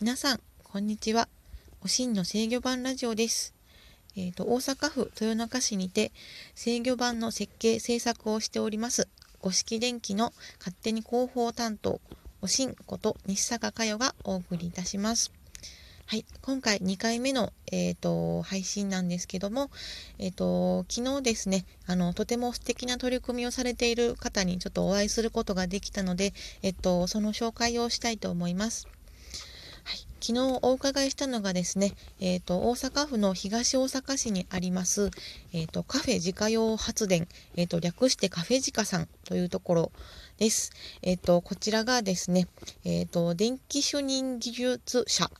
皆さん、こんにちは。おしんの制御版ラジオです。えっ、ー、と、大阪府豊中市にて制御版の設計制作をしております。五色電機の勝手に広報担当、おしんこと西坂佳代がお送りいたします。はい、今回2回目の、えーと、配信なんですけども、えーと、昨日ですねあのとても素敵な取り組みをされている方にちょっとお会いすることができたので、えーとその紹介をしたいと思います。昨日お伺いしたのがですね、えーと、大阪府の東大阪市にあります、えーと、カフェ自家用発電、えーと、略してカフェ自家さんというところです。えー、とこちらがですね、えー、と電気主任技術者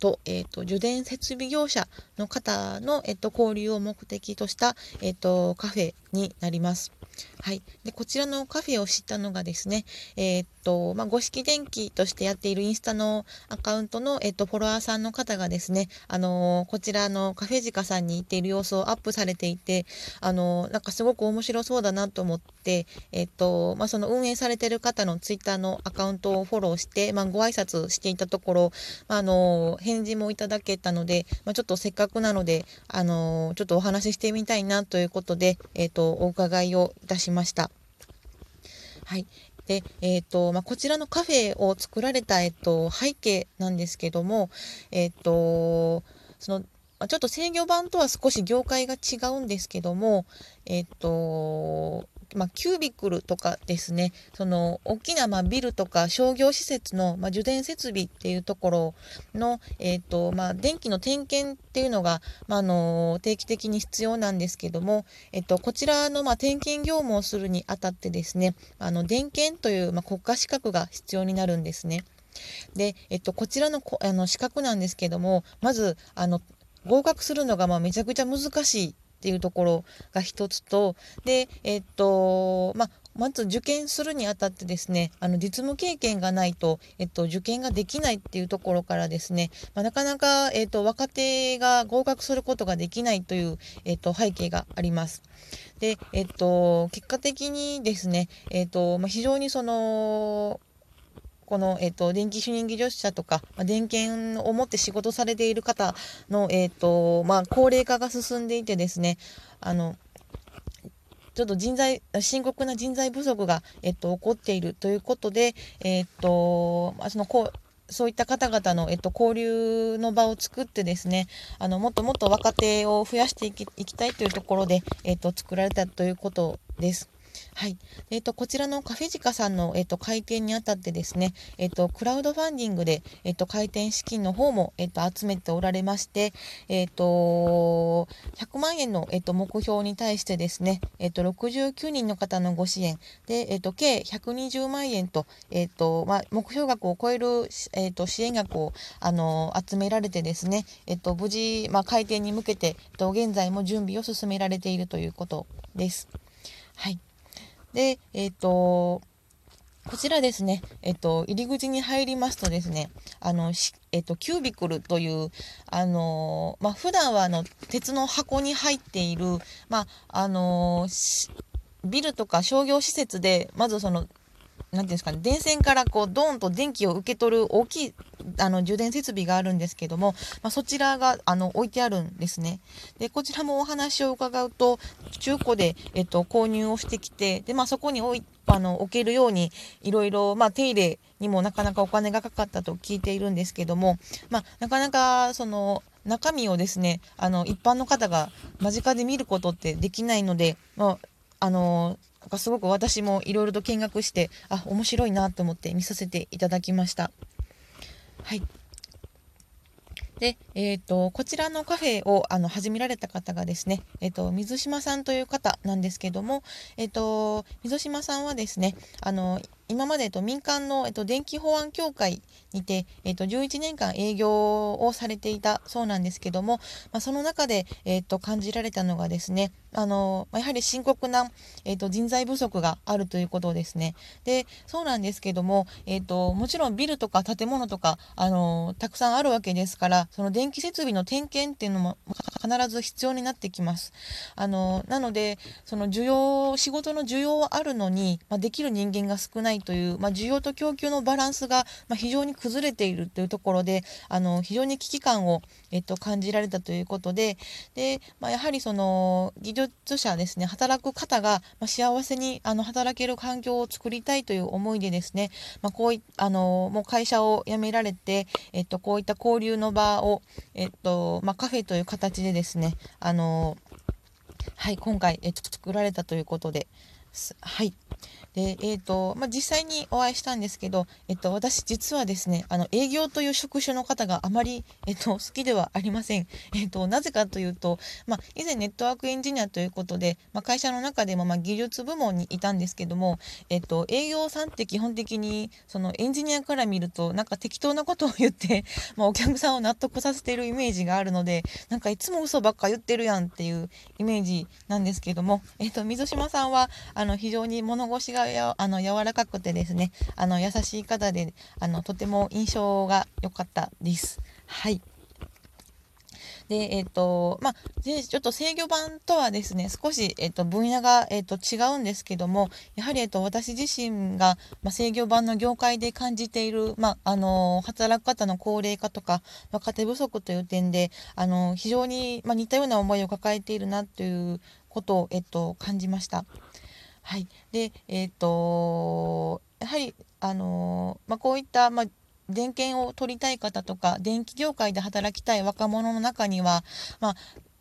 と,、えー、と受電設備業者の方の、えー、と交流を目的とした、えー、とカフェになります。はい、でこちらのカフェを知ったのがですね、えー、っとまあ、五色電気としてやっているインスタのアカウントの、えー、っとフォロワーさんの方がですね、あのー、こちらのカフェジカさんに行っている様子をアップされていて、あのなんかすごく面白そうだなと思って、えっとまあ、その運営されている方のツイッターのアカウントをフォローして、まあ、ご挨拶していたところ、まあの返事もいただけたので、まちょっとせっかくなので、あのちょっとお話ししてみたいなということで、えっとお伺いをいたしました。はい。で、えっ、ー、と、まあ、こちらのカフェを作られた、えっ、と、背景なんですけども、えっ、と、その、まちょっと制御版とは少し業界が違うんですけども、えっ、と、まあ、キュービクルとかですねその大きなまビルとか商業施設のま受電設備っていうところの、えーとまあ、電気の点検っていうのが、まあ、の定期的に必要なんですけども、えーと、こちらのま点検業務をするにあたってですねあの電検というま国家資格が必要になるんですね。で、えっと、こちらのこあの資格なんですけどもまずあの合格するのがまあめちゃくちゃ難しいっていうところが一つとでえっとまあまず受験するにあたってですねあの実務経験がないと、えっと、受験ができないっていうところからですね、まあ、なかなか、えっと、若手が合格することができないという、えっと、背景があります。で、えっと、結果的にですね、えっとまあ、非常にそのこの、えーと、電気主任技術者とか、まあ、電検を持って仕事されている方の、えーとまあ、高齢化が進んでいてですねあのちょっと人材深刻な人材不足が、えっと、起こっているということで、えっとまあ、そのこうそういった方々の、えっと、交流の場を作ってですねあのもっともっと若手を増やしていきいきたいというところで、えっと、作られたということです。はい。えっ、ー、と、こちらのカフェジカさんの、えっ、ー、と、開店にあたってですね、えっ、ー、と、クラウドファンディングで、えっ、と、開店資金の方も、えっ、と、集めておられまして、えっ、と、100万円の、えっ、と、目標に対してですね、えっ、と、69人の方のご支援で、えっ、と、計120万円と、えっ、と、まあ、目標額を超える、えっ、と、支援額を、あの、集められてですね、えっ、と、無事、まあ、開店に向けて、えっと、現在も準備を進められているということです。はい。で、えっ、ー、と、こちらですね、えっと、入り口に入りますとですね、あの、えっと、キュービクルという、あの、まあ、普段はあの、鉄の箱に入っている、まあ、あの、ビルとか商業施設で、まずその、何ていうんですかね電線からこうドーンと電気を受け取る大きいあの充電設備があるんですけども、まあ、そちらがあの置いてあるんですね。でこちらもお話を伺うと中古で、えっと、購入をしてきてで、まあ、そこに置いあの置けるようにいろいろ、手入れにもなかなかお金がかかったと聞いているんですけども、まあ、なかなかその中身をですねあの一般の方が間近で見ることってできないので、まあ、あのなんかすごく私もいろいろと見学してあ面白いなと思って見させていただきました。はいで、えーと、こちらのカフェをあの始められた方がですね、えーと、水島さんという方なんですけども、えーと水島さんはですねあの今まで、えっと、民間の、えっと、電気保安協会にて、えっと、11年間営業をされていたそうなんですけども、まあ、その中で、えっと、感じられたのがですねあのやはり深刻な、えっと、人材不足があるということですね。でそうなんですけども、えっと、もちろんビルとか建物とかあのたくさんあるわけですからその電気設備の点検っていうのも必ず必要になってきます。あのなのでその需要仕事の需要はあるのに、まあ、できる人間が少ないないという、まあ、需要と供給のバランスが、ま、非常に崩れているというところであの非常に危機感を、えっと、感じられたということでで、まあ、やはりその技術者ですね働く方が、ま、幸せにあの働ける環境を作りたいという思いでですね、まあ、こういあのもう会社を辞められて、えっと、こういった交流の場を、えっとまあ、カフェという形でですねあのはい、今回、えっと、作られたということで、はい。で、えっ、ー、と、まあ、実際にお会いしたんですけど、えっと、私実はですね、あの、営業という職種の方があまり、えっと、好きではありません。えっと、なぜかというと、まあ、以前ネットワークエンジニアということで、まあ、会社の中でも、ま技術部門にいたんですけども、えっと、営業さんって基本的に、そのエンジニアから見ると、なんか適当なことを言って、まお客さんを納得させてるイメージがあるので、なんかいつも嘘ばっか言ってるやんっていうイメージなんですけども、えっと、水島さんは、あの、非常に物腰がや、あの、柔らかくてですねあの優しい方であのとても印象が良かったです。はいで、えっ、ー、と、まあ、で、ちょっと制御版とはですね、少し、えっ、ー、と、分野が、えっ、ー、と、違うんですけども、やはり、えっと、私自身が、まあ、制御版の業界で感じている、まあ、あの、働く方の高齢化とか、若手不足という点で、あの、非常に、まあ、似たような思いを抱えているなということを、えっと、感じました。はい、でえっ、ー、とやはりあのまあ、こういった、まあ、電源を取りたい方とか電気業界で働きたい若者の中には、まあ、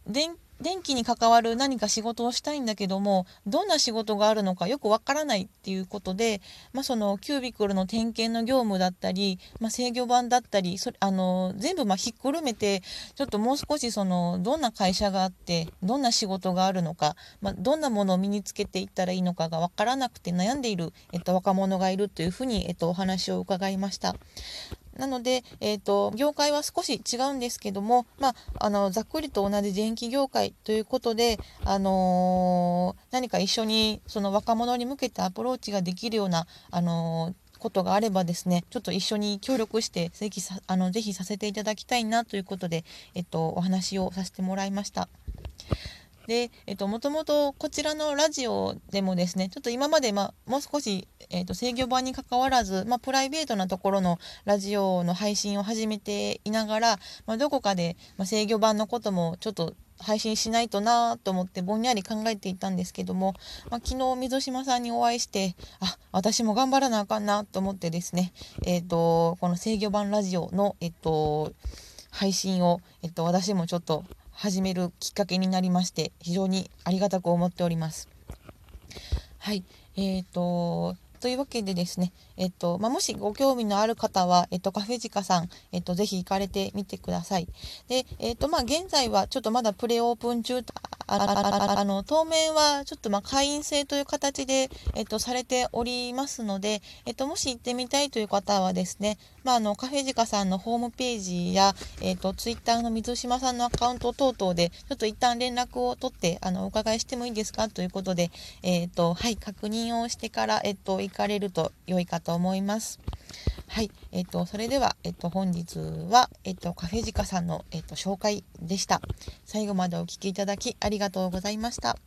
電電気に関わる何か仕事をしたいんだけどもどんな仕事があるのかよくわからないっていうことで、まあ、そのキュービクルの点検の業務だったり、まあ、制御盤だったりそあの全部まひっくるめてちょっともう少しそのどんな会社があってどんな仕事があるのか、まあ、どんなものを身につけていったらいいのかがわからなくて悩んでいる、えっと、若者がいるというふうに、えっと、お話を伺いました。なので、えーと、業界は少し違うんですけども、まあ、あのざっくりと同じ電気業界ということで、あのー、何か一緒にその若者に向けてアプローチができるような、あのー、ことがあればですねちょっと一緒に協力してぜひさあのぜひさせていただきたいなということで、えっと、お話をさせてもらいました。で、えっと、もともとこちらのラジオでもですね、ちょっと今まで、まもう少し、えっと、制御版にかかわらず、まプライベートなところのラジオの配信を始めていながら、まどこかで、ま制御版のこともちょっと配信しないとなと思ってぼんやり考えていたんですけども、まあ、昨日水島さんにお会いしてあ私も頑張らなあかんなと思ってですねえっ、とこの制御版ラジオのえっ、と配信をえっ、と私もちょっと始めるきっかけになりまして非常にありがたく思っております。はいえーとというわけでですね、えっとまあ、もしご興味のある方は、えっと、カフェジカさん、えっと、ぜひ行かれてみてください。で、えっとまあ、現在はちょっとまだプレオープン中あの当面はちょっとま会員制という形で、えっと、されておりますので、えっと、もし行ってみたいという方はですね、まあ、あのカフェジカさんのホームページや、えっと、ツイッターの水島さんのアカウント等々でちょっと一旦連絡を取ってあのお伺いしてもいいですかということで、えっとはい、確認をしてから、えっと、行かれると良いかと思います。はい、えっ、と、それでは、えっ、と、本日は、えっ、と、カフェジカさんの、えっ、と、紹介でした。最後までお聴きいただきありがとうございました。